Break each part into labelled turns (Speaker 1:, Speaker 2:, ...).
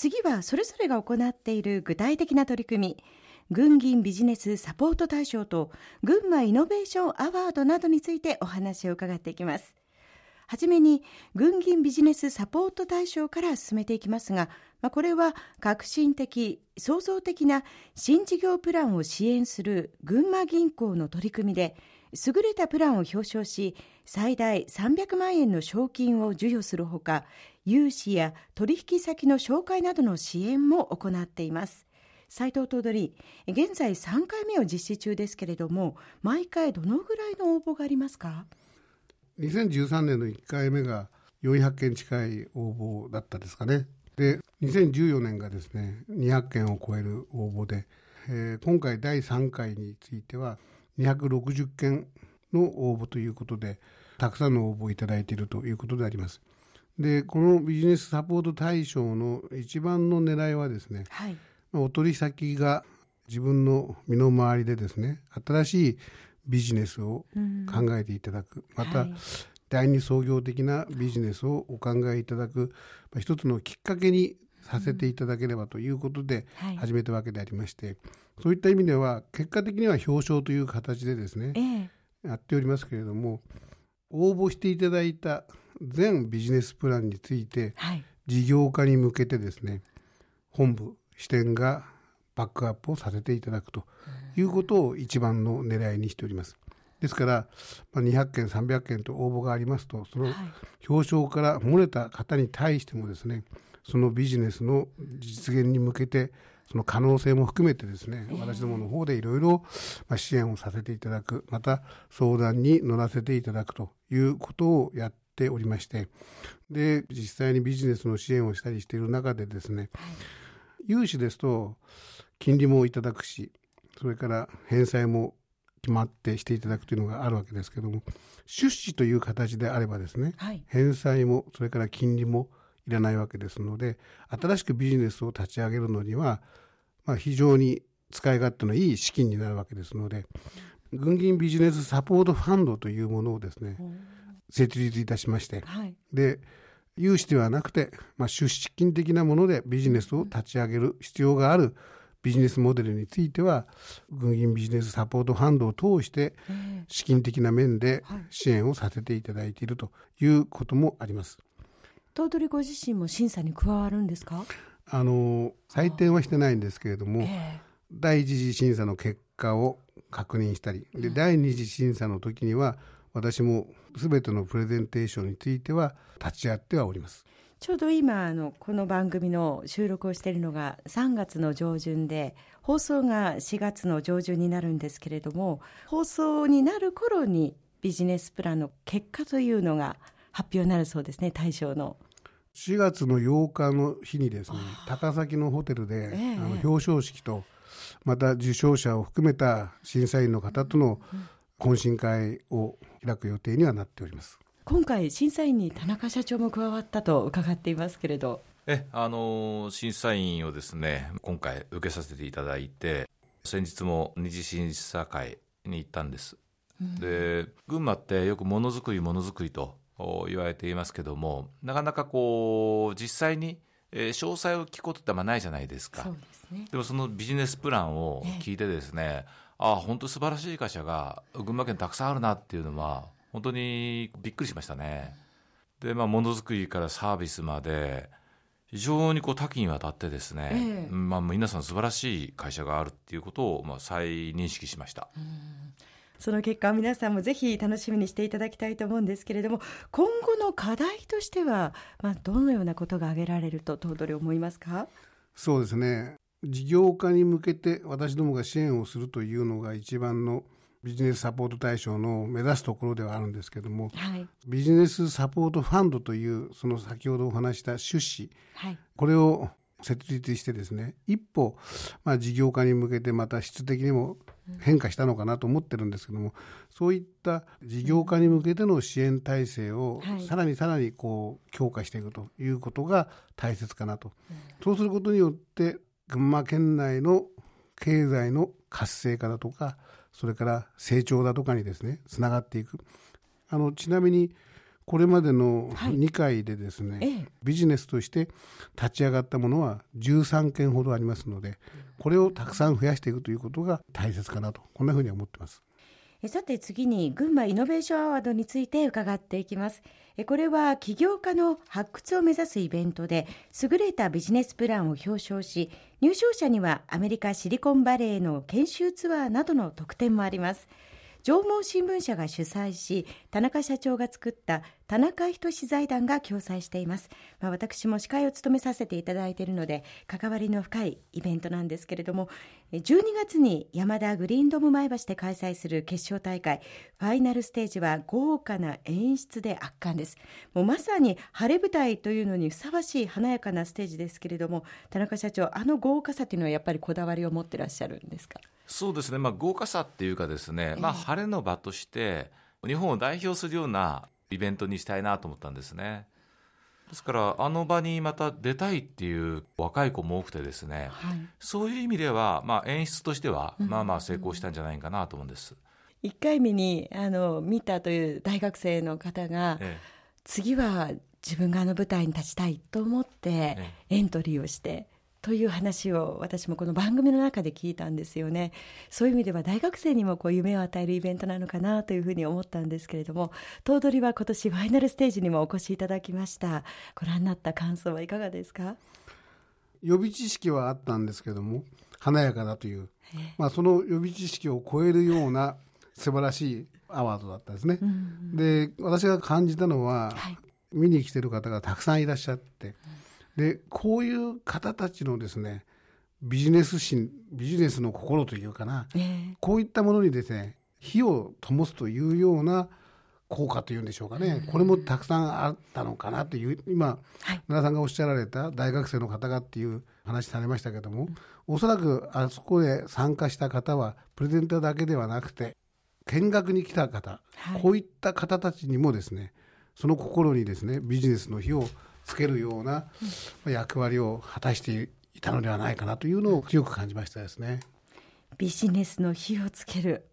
Speaker 1: 次はそれぞれが行っている具体的な取り組み。軍銀ビジネスサポート大賞と群馬イノベーションアワードなどについてお話を伺っていきます。はじめに軍銀ビジネスサポート対象から進めていきますが、まあ、これは革新的、創造的な新事業プランを支援する群馬銀行の取り組みで、優れたプランを表彰し、最大300万円の賞金を授与するほか、融資や取引先の紹介などの支援も行っています。斉藤頭取、現在3回目を実施中ですけれども、毎回どのぐらいの応募がありますか
Speaker 2: ？2013年の1回目が400件近い応募だったですかね。で、2014年がですね、200件を超える応募で、えー、今回第3回については260件の応募ということで、たくさんの応募をいただいているということであります。で、このビジネスサポート対象の一番の狙いはですね、はい、お取り先が自分の身の回りでですね、新しいビジネスを考えていただく、また、はい、第二創業的なビジネスをお考えいただく、まあ、一つのきっかけにさせていただければということで始めたわけでありまして、はい、そういった意味では結果的には表彰という形でですね、えー、やっておりますけれども応募していただいた全ビジネスプランについて、事業化に向けてですね本部支店がバックアップをさせていただくということを一番の狙いにしております。ですから、まあ、200件、300件と応募がありますと、その表彰から漏れた方に対してもですね、そのビジネスの実現に向けて、その可能性も含めてですね、私どもの方でいろいろ支援をさせていただく、また相談に乗らせていただくということをやっておりまして、で、実際にビジネスの支援をしたりしている中でですね、融資ですと、金利もいただくし、それから返済も決まってしていただくというのがあるわけですけども、出資という形であればですね、はい、返済も、それから金利もいらないわけですので、新しくビジネスを立ち上げるのには、まあ、非常に使い勝手のいい資金になるわけですので、軍銀ビジネスサポートファンドというものをですね、設立いたしまして、はい、で、融資ではなくて、まあ、出資金的なものでビジネスを立ち上げる必要があるビジネスモデルについては軍銀ビジネスサポートファンドを通して資金的な面で支援をさせていただいているということもあります。
Speaker 1: 頭取ご自身も審査に加わるんですか？
Speaker 2: あの採点はしてないんですけれども、えー、第一次審査の結果を確認したりで第二次審査の時には私も全てのプレゼンテーションについては立ち会ってはおります。
Speaker 1: ちょうど今あのこの番組の収録をしているのが3月の上旬で放送が4月の上旬になるんですけれども放送になる頃にビジネスプランの結果というのが発表になるそうですね大賞の。
Speaker 2: 4月の8日の日にですね高崎のホテルで、えあの表彰式とまた受賞者を含めた審査員の方との懇親会を開く予定にはなっております。
Speaker 1: 今回審査員に田中社長も加わったと伺っていますけれど。
Speaker 3: えあの審査員をですね今回受けさせていただいて先日も二次審査会に行ったんです、うん、で群馬ってよくものづくりものづくりと言われていますけどもなかなかこう実際にえー、詳細を聞くことってあんまないじゃないですか。でね、でもそのビジネスプランを聞いてですね、ええ、ああ、本当素晴らしい会社が群馬県たくさんあるなっていうのは、本当にびっくりしましたね。で、まあ、ものづくりからサービスまで、非常にこう多岐にわたってですね、ええ、まあ、皆さん素晴らしい会社があるっていうことを、まあ、再認識しました。
Speaker 1: その結果皆さんもぜひ楽しみにしていただきたいと思うんですけれども今後の課題としては、まあ、どのようなことが挙げられると頭取思いますか？
Speaker 2: そうですね。事業化に向けて私どもが支援をするというのが一番のビジネスサポート対象の目指すところではあるんですけども、はい、ビジネスサポートファンドというその先ほどお話した出資、はい、これを設立してですね一歩、まあ、事業化に向けてまた質的にも変化したのかなと思ってるんですけども、そういった事業化に向けての支援体制をさらにさらにこう強化していくということが大切かなと、そうすることによって群馬県内の経済の活性化だとかそれから成長だとかにですねつながっていく。あのちなみにこれまでの2回でですね、はいビジネスとして立ち上がったものは13件ほどありますのでこれをたくさん増やしていくということが大切かなとこんなふうに思ってます。
Speaker 1: さて次に群馬イノベーションアワードについて伺っていきます。これは起業家の発掘を目指すイベントで優れたビジネスプランを表彰し入賞者にはアメリカシリコンバレーの研修ツアーなどの特典もあります縄文新聞社が主催し田中社長が作った田中仁財団が共催しています、まあ、私も司会を務めさせていただいているので関わりの深いイベントなんですけれども12月に山田グリーンドム前橋で開催する決勝大会ファイナルステージは豪華な演出で圧巻です。もうまさに晴れ舞台というのにふさわしい華やかなステージですけれども田中社長あの豪華さというのはやっぱりこだわりを持ってらっしゃるんですか？
Speaker 3: そうですね、まあ、豪華さっていうかですね、まあ、晴れの場として日本を代表するようなイベントにしたいなと思ったんですね。ですからあの場にまた出たいっていう若い子も多くてですね、はい、そういう意味では、まあ、演出としてはまあまあ成功したんじゃないかなと思うんです。
Speaker 1: 1回目にあの見たという大学生の方が、ええ、次は自分があの舞台に立ちたいと思ってエントリーをして、という話を私もこの番組の中で聞いたんですよね。そういう意味では大学生にもこう夢を与えるイベントなのかなというふうに思ったんですけれども頭取は今年ファイナルステージにもお越しいただきました。ご覧になった感想はいかがですか？
Speaker 2: 予備知識はあったんですけども華やかだという、まあ、その予備知識を超えるような 素晴らしいアワードだったですね、うん、で私が感じたのは、はい、見に来てる方がたくさんいらっしゃって、うんでこういう方たちのですねビジネス心ビジネスの心というかな、えー、こういったものにですね火を灯すというような効果というんでしょうかね、これもたくさんあったのかなという今、はい、奈良さんがおっしゃられた大学生の方がっていう話されましたけども、おそらくあそこで参加した方はプレゼンターだけではなくて見学に来た方、はい、こういった方たちにもですねその心にですねビジネスの火をつけるような役割を果たしていたのではないかなというのを強く感じましたですね。
Speaker 1: ビジネスの火をつける。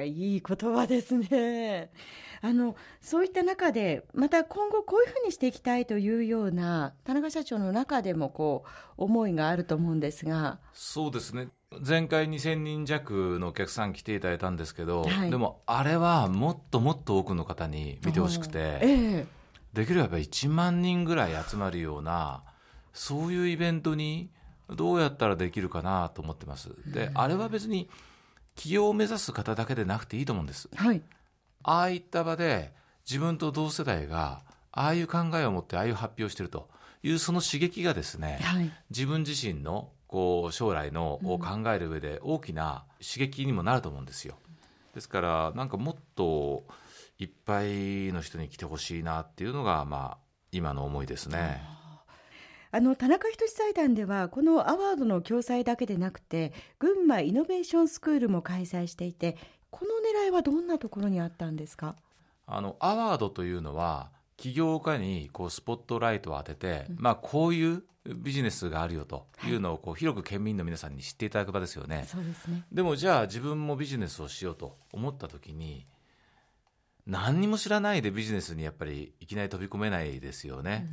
Speaker 1: いい言葉ですね。あのそういった中でまた今後こういうふうにしていきたいというような田中社長の中でもこう思いがあると思うんですが。
Speaker 3: そうですね。前回2000人弱のお客さん来ていただいたんですけど、はい、でもあれはもっともっと多くの方に見てほしくて、ええ、できれば1万人ぐらい集まるようなそういうイベントにどうやったらできるかなと思ってます。で、あれは別に起業を目指す方だけでなくていいと思うんです。はい、ああいった場で自分と同世代がああいう考えを持ってああいう発表してるというその刺激がですね、はい、自分自身のこう将来のを考える上で大きな刺激にもなると思うんですよ。ですからなんかもっといっぱいの人に来てほしいなっていうのが、まあ、今の思いですね。
Speaker 1: あの田中仁財団ではこのアワードの共催だけでなくて群馬イノベーションスクールも開催していてこの狙いはどんなところにあったんですか？
Speaker 3: あのアワードというのは起業家にこうスポットライトを当てて、うん、まあ、こういうビジネスがあるよというのをこう広く県民の皆さんに知っていただく場ですよね。
Speaker 1: そうですね。
Speaker 3: でもじゃあ自分もビジネスをしようと思った時に何にも知らないでビジネスにやっぱりいきなり飛び込めないですよね。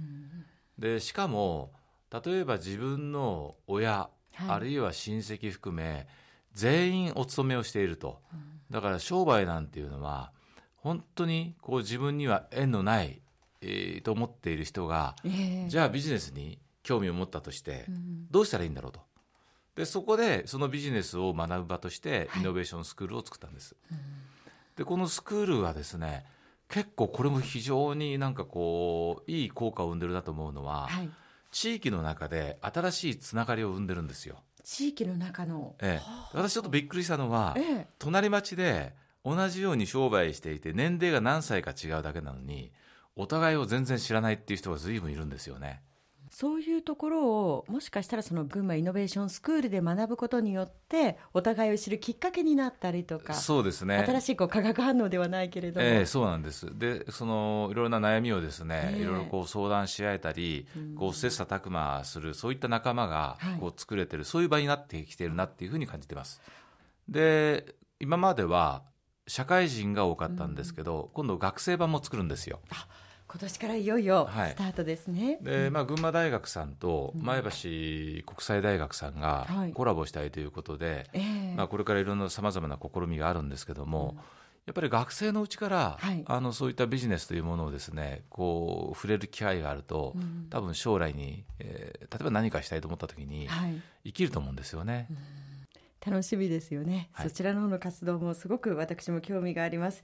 Speaker 3: でしかも例えば自分の親、はい、あるいは親戚含め全員お勤めをしていると、だから商売なんていうのは本当にこう自分には縁のない、えー、と思っている人が、えー、じゃあビジネスに興味を持ったとして、どうしたらいいんだろうと。でそこでそのビジネスを学ぶ場としてイノベーションスクールを作ったんです。はいでこのスクールはですね結構これも非常になんかこういい効果を生んでるなと思うのは、はい、地域の中で新しいつながりを生んでるんですよ。
Speaker 1: 地域の中の、
Speaker 3: ええ、私ちょっとびっくりしたのは、ええ、隣町で同じように商売していて年齢が何歳か違うだけなのにお互いを全然知らないっていう人が随分いるんですよね。
Speaker 1: そういうところをもしかしたらその群馬イノベーションスクールで学ぶことによってお互いを知るきっかけになったりとか
Speaker 3: そうですね。
Speaker 1: 新しいこう化学反応ではないけれども、
Speaker 3: えー、そうなんです。でそのいろいろな悩みをですね、えー、いろいろこう相談し合えたり、こう切磋琢磨するそういった仲間がこう作れてる、はい、そういう場になってきてるなっていうふうに感じてます。で今までは社会人が多かったんですけど、今度学生版も作るんですよ。
Speaker 1: 今年からいよいよ
Speaker 3: はい。
Speaker 1: スタートですね。
Speaker 3: で、まあ、群馬大学さんと前橋国際大学さんが
Speaker 1: はい。
Speaker 3: コラボしたいということで、
Speaker 1: ええ。
Speaker 3: まあ、これからいろんなさまざまな試みがあるんですけども、やっぱり学生のうちから、
Speaker 1: はい。
Speaker 3: あのそういったビジネスというものをですねこう触れる機会があると、
Speaker 1: うん。
Speaker 3: 多分将来に、えー例えば何かしたいと思った時に
Speaker 1: はい、
Speaker 3: 生きると思うんですよね。
Speaker 1: 楽しみですよね、
Speaker 3: はい。
Speaker 1: そちらの方の活動もすごく私も興味があります。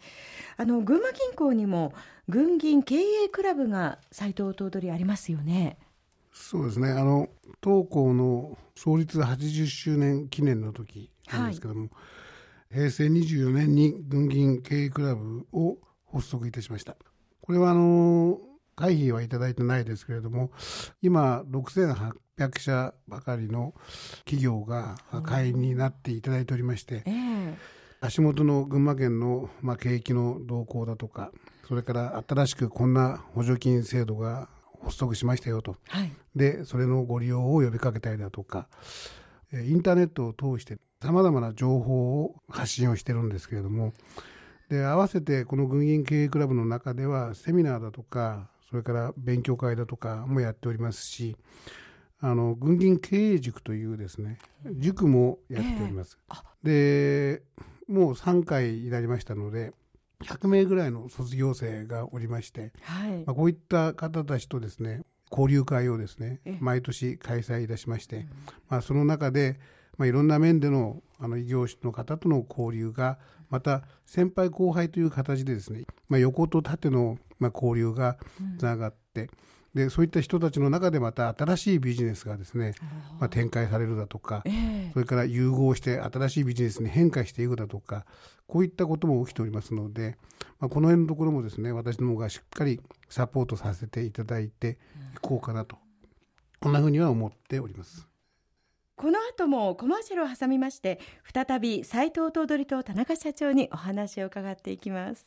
Speaker 1: あの群馬銀行にも群銀経営クラブが斎藤頭取ありますよね。
Speaker 2: そうですね。あの当校の創立80周年記念の時なんですけども、平成24年に軍銀経営クラブを発足いたしました。これはあの会費はいただいてないですけれども今6800社ばかりの企業が会員になっていただいておりまして
Speaker 1: ええ。
Speaker 2: 足元の群馬県の、まあ、景気の動向だとかそれから新しくこんな補助金制度が発足しましたよと。
Speaker 1: はい。
Speaker 2: でそれのご利用を呼びかけたりだとかえーインターネットを通してさまざまな情報を発信をしてるんですけれどもで合わせてこの軍銀経営クラブの中ではセミナーだとかそれから勉強会だとかもやっておりますしあの軍銀経営塾というですね塾もやっております。でもう3回になりましたので100名ぐらいの卒業生がおりまして
Speaker 1: はい。
Speaker 2: まあ、こういった方たちとですね交流会をですね
Speaker 1: ええ。
Speaker 2: 毎年開催いたしまして、まあ、その中で、まあ、いろんな面でのあの異業種の方との交流がまた先輩後輩という形でですね、まあ、横と縦の、まあ、交流がつながって、でそういった人たちの中でまた新しいビジネスがですね、まあ、展開されるだとか
Speaker 1: ええ。
Speaker 2: それから融合して新しいビジネスに変化していくだとかこういったことも起きておりますので、まあ、この辺のところもですね私どもがしっかりサポートさせていただいていこうかなと、こんなふうには思っております。
Speaker 1: この後もコマーシャルを挟みまして再び斉藤頭取と田中社長にお話を伺っていきます